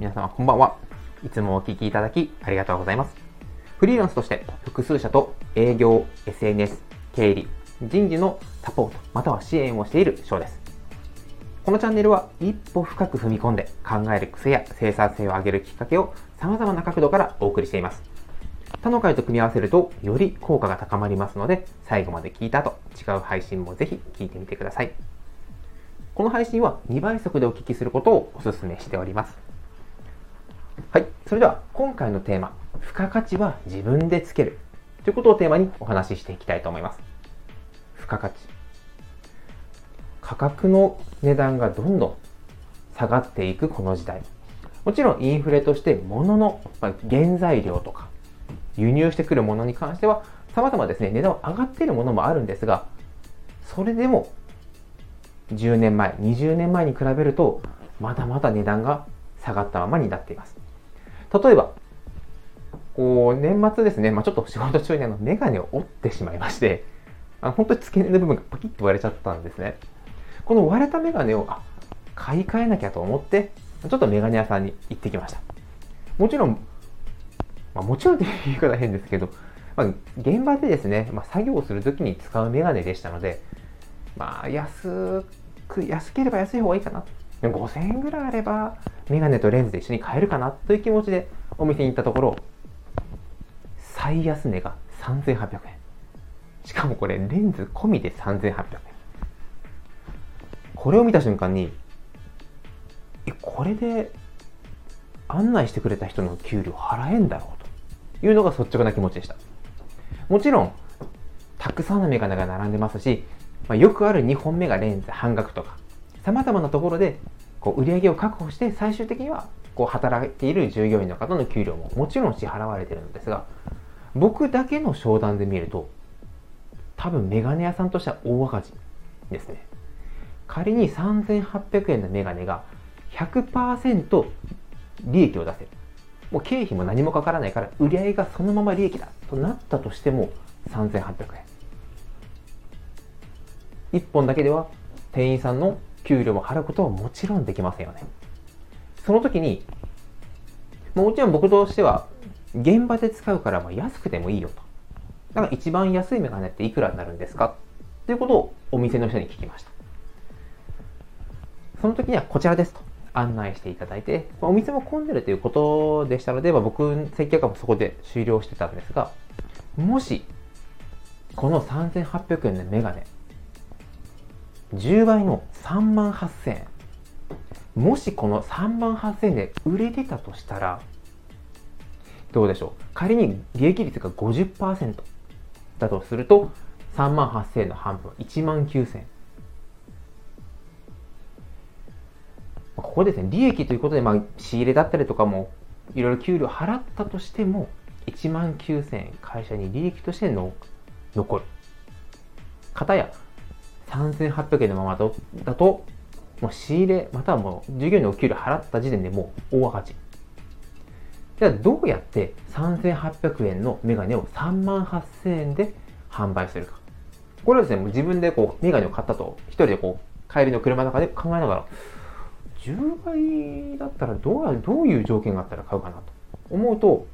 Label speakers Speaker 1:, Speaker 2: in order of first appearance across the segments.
Speaker 1: 皆様こんばんは。いつもお聞きいただきありがとうございます。フリーランスとして複数社と営業、SNS、経理、人事のサポート、または支援をしている翔です。このチャンネルは一歩深く踏み込んで考える癖や生産性を上げるきっかけを様々な角度からお送りしています。他の回と組み合わせるとより効果が高まりますので、最後まで聞いた後、違う配信もぜひ聞いてみてください。この配信は2倍速でお聞きすることをお勧めしております。それでは今回のテーマ、付加価値は自分でつけるということをテーマにお話ししていきたいと思います。付加価値。価格の値段がどんどん下がっていくこの時代。もちろんインフレとして物の原材料とか輸入してくるものに関しては様々ですね、値段は上がっているものもあるんですが、それでも10年前、20年前に比べるとまだまだ値段が下がったままになっています。例えば、こう、年末ですね、まあ、ちょっと仕事中にあの、メガネを折ってしまいまして、あの本当に付け根の部分がパキッと割れちゃったんですね。この割れたメガネを、あ、買い替えなきゃと思って、ちょっとメガネ屋さんに行ってきました。もちろん、まあ、もちろんっていう言い方変ですけど、まあ、現場でですね、まあ、作業をするときに使うメガネでしたので、まあ、安く、安ければ安い方がいいかな。5000円ぐらいあれば、メガネとレンズで一緒に買えるかなという気持ちでお店に行ったところ、最安値が3800円。しかもこれ、レンズ込みで3800円。これを見た瞬間に、え、これで案内してくれた人の給料払えんだろうというのが率直な気持ちでした。もちろん、たくさんのメガネが並んでますし、まあ、よくある2本目がレンズ半額とか、様々なところでこう売り上げを確保して最終的にはこう働いている従業員の方の給料ももちろん支払われてるんですが僕だけの商談で見ると多分メガネ屋さんとしては大赤字ですね。仮に3800円のメガネが100%利益を出せる。もう経費も何もかからないから売り上げがそのまま利益だとなったとしても3800円。1本だけでは店員さんの給料も払うことはもちろんできませんよね。その時に、もちろん僕としては、現場で使うからま安くてもいいよと。だから一番安いメガネっていくらになるんですか？ということをお店の人に聞きました。その時にはこちらですと案内していただいて、お店も混んでるということでしたので、ま僕、接客はそこで終了してたんですが、もし、この3800円のメガネ、10倍の3万8000円。もしこの3万8000円で売れてたとしたら、どうでしょう？仮に利益率が50%だとすると、3万8000円の半分、1万9000円。ここですね、利益ということで、まあ、仕入れだったりとかも、いろいろ給料払ったとしても、1万9000円会社に利益としての残る。方や3800円のままだと、もう仕入れ、またはもう従業員のお給料払った時点でもう大赤字。じゃあどうやって3800円のメガネを3万8000円で販売するか。これはですね、もう自分でこうメガネを買ったと、一人でこう帰りの車の中で考えながら、10倍だったらどうどういう条件があったら買うかなと思うと、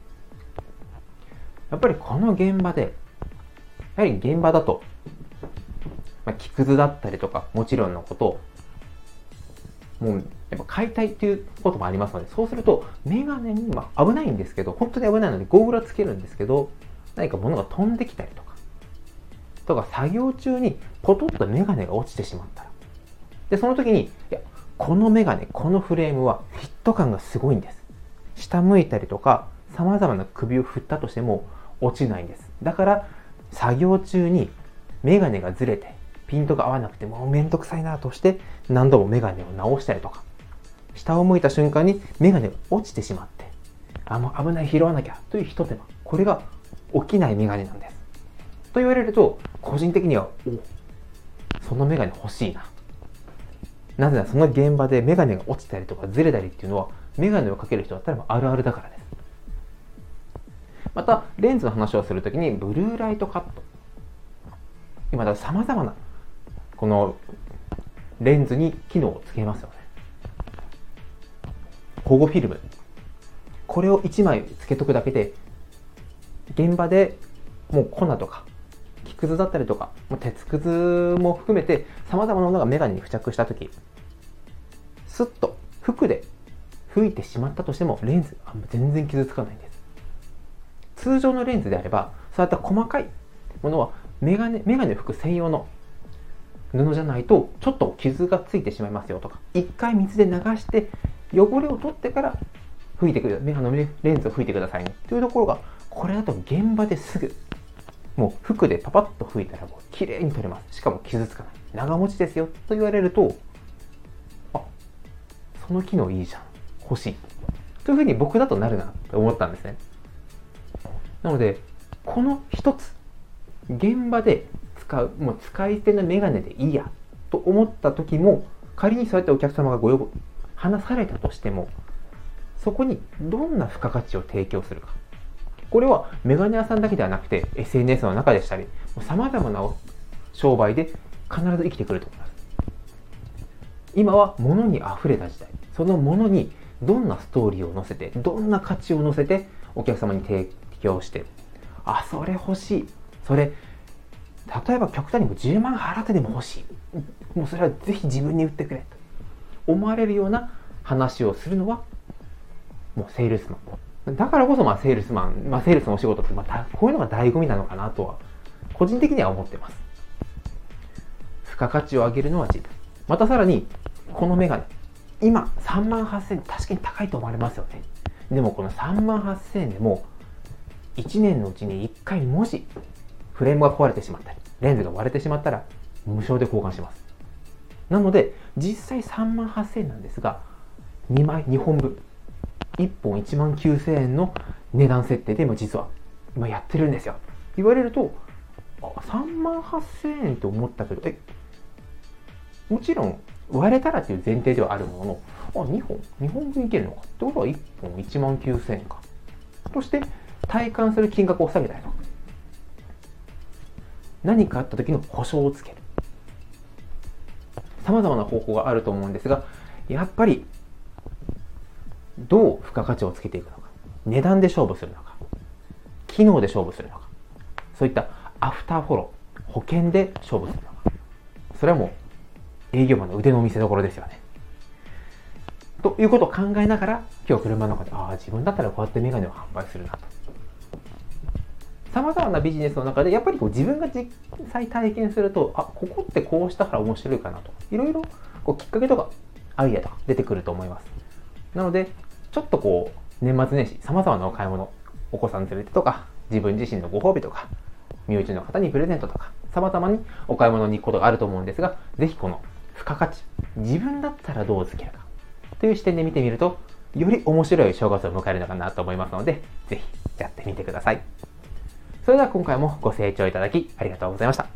Speaker 1: やっぱりこの現場で、やはり現場だとまあ、木くずだったりとか、もちろんのこと、もう、やっぱ買いたいっていうこともありますので、そうすると、メガネに、まあ、危ないんですけど、本当に危ないので、ゴーグルはつけるんですけど、何か物が飛んできたりとか、とか、作業中にポトッとメガネが落ちてしまったら。で、その時に、いや、このメガネ、このフレームはフィット感がすごいんです。下向いたりとか、様々な首を振ったとしても落ちないんです。だから、作業中にメガネがずれて、ピントが合わなくてもうめんどくさいなとして何度もメガネを直したりとか。下を向いた瞬間にメガネが落ちてしまって。あもう危ない拾わなきゃというひと手間これが起きないメガネなんです。と言われると個人的にはおそのメガネ欲しいな。なぜならその現場でメガネが落ちたりとかずれたりっていうのはメガネをかける人だったらあるあるだからです。またレンズの話をするときにブルーライトカット。今だ様々なこのレンズに機能をつけますよね。保護フィルムこれを1枚つけとくだけで現場でもう粉とか木くずだったりとか鉄くずも含めてさまざまなものがメガネに付着した時スッと服で吹いてしまったとしてもレンズは全然傷つかないんです通常のレンズであればそういった細かいものはメガネメガネを拭く専用の布じゃないとちょっと傷がついてしまいますよとか一回水で流して汚れを取ってから吹いてくるあのレンズを吹いてくださいね。というところがこれだと現場ですぐもう服でパパッと拭いたらもう綺麗に取れます。しかも傷つかない。長持ちですよと言われるとあその機能いいじゃん。欲しい。というふうに僕だとなるなと思ったんですね。なのでこの一つ現場で使うもう使い捨てのメガネでいいやと思った時も仮にそうやってお客様がご要望話されたとしてもそこにどんな付加価値を提供するか。これはメガネ屋さんだけではなくて SNS の中でしたりさまざまな商売で必ず生きてくると思います。今は物に溢れた時代。その物にどんなストーリーを載せてどんな価値を載せてお客様に提供してあそれ欲しい。それ例えば極端にも10万払ってでも欲しい。もうそれはぜひ自分に売ってくれ。と思われるような話をするのはもうセールスマン。だからこそまあセールスマン、まあ、セールスのお仕事ってまたこういうのが醍醐味なのかなとは個人的には思ってます。付加価値を上げるのは自分。またさらにこのメガネ。今3万8000円確かに高いと思われますよね。でもこの3万8000円でも1年のうちに1回もしフレームが壊れてしまったり、レンズが割れてしまったら、無償で交換します。なので、実際3万8000円なんですが、2枚、2本分、1本1万9000円の値段設定で今実は今やってるんですよ。言われると、あ3万8000円と思ったけど、え、もちろん割れたらという前提ではあるものの、あ、2本、2本分いけるのかってことは1本1万9000円か。として、体感する金額を下げたりとか。何かあった時の保証をつける。様々な方法があると思うんですがやっぱりどう付加価値をつけていくのか。値段で勝負するのか。機能で勝負するのか。そういったアフターフォロー。保険で勝負するのか。それはもう営業マンの腕の見せ所ですよね。ということを考えながら今日車の中でああ自分だったらこうやってメガネを販売するなと。さまざまなビジネスの中でやっぱりこう自分が実際体験するとあここってこうしたから面白いかなといろいろこうきっかけとかアイデアとか出てくると思いますなのでちょっとこう年末年始さまざまなお買い物お子さん連れてとか自分自身のご褒美とか身内の方にプレゼントとかさまざまにお買い物に行くことがあると思うんですが是非この付加価値自分だったらどうつけるかという視点で見てみるとより面白い正月を迎えるのかなと思いますので是非やってみてください。それでは今回もご清聴いただきありがとうございました。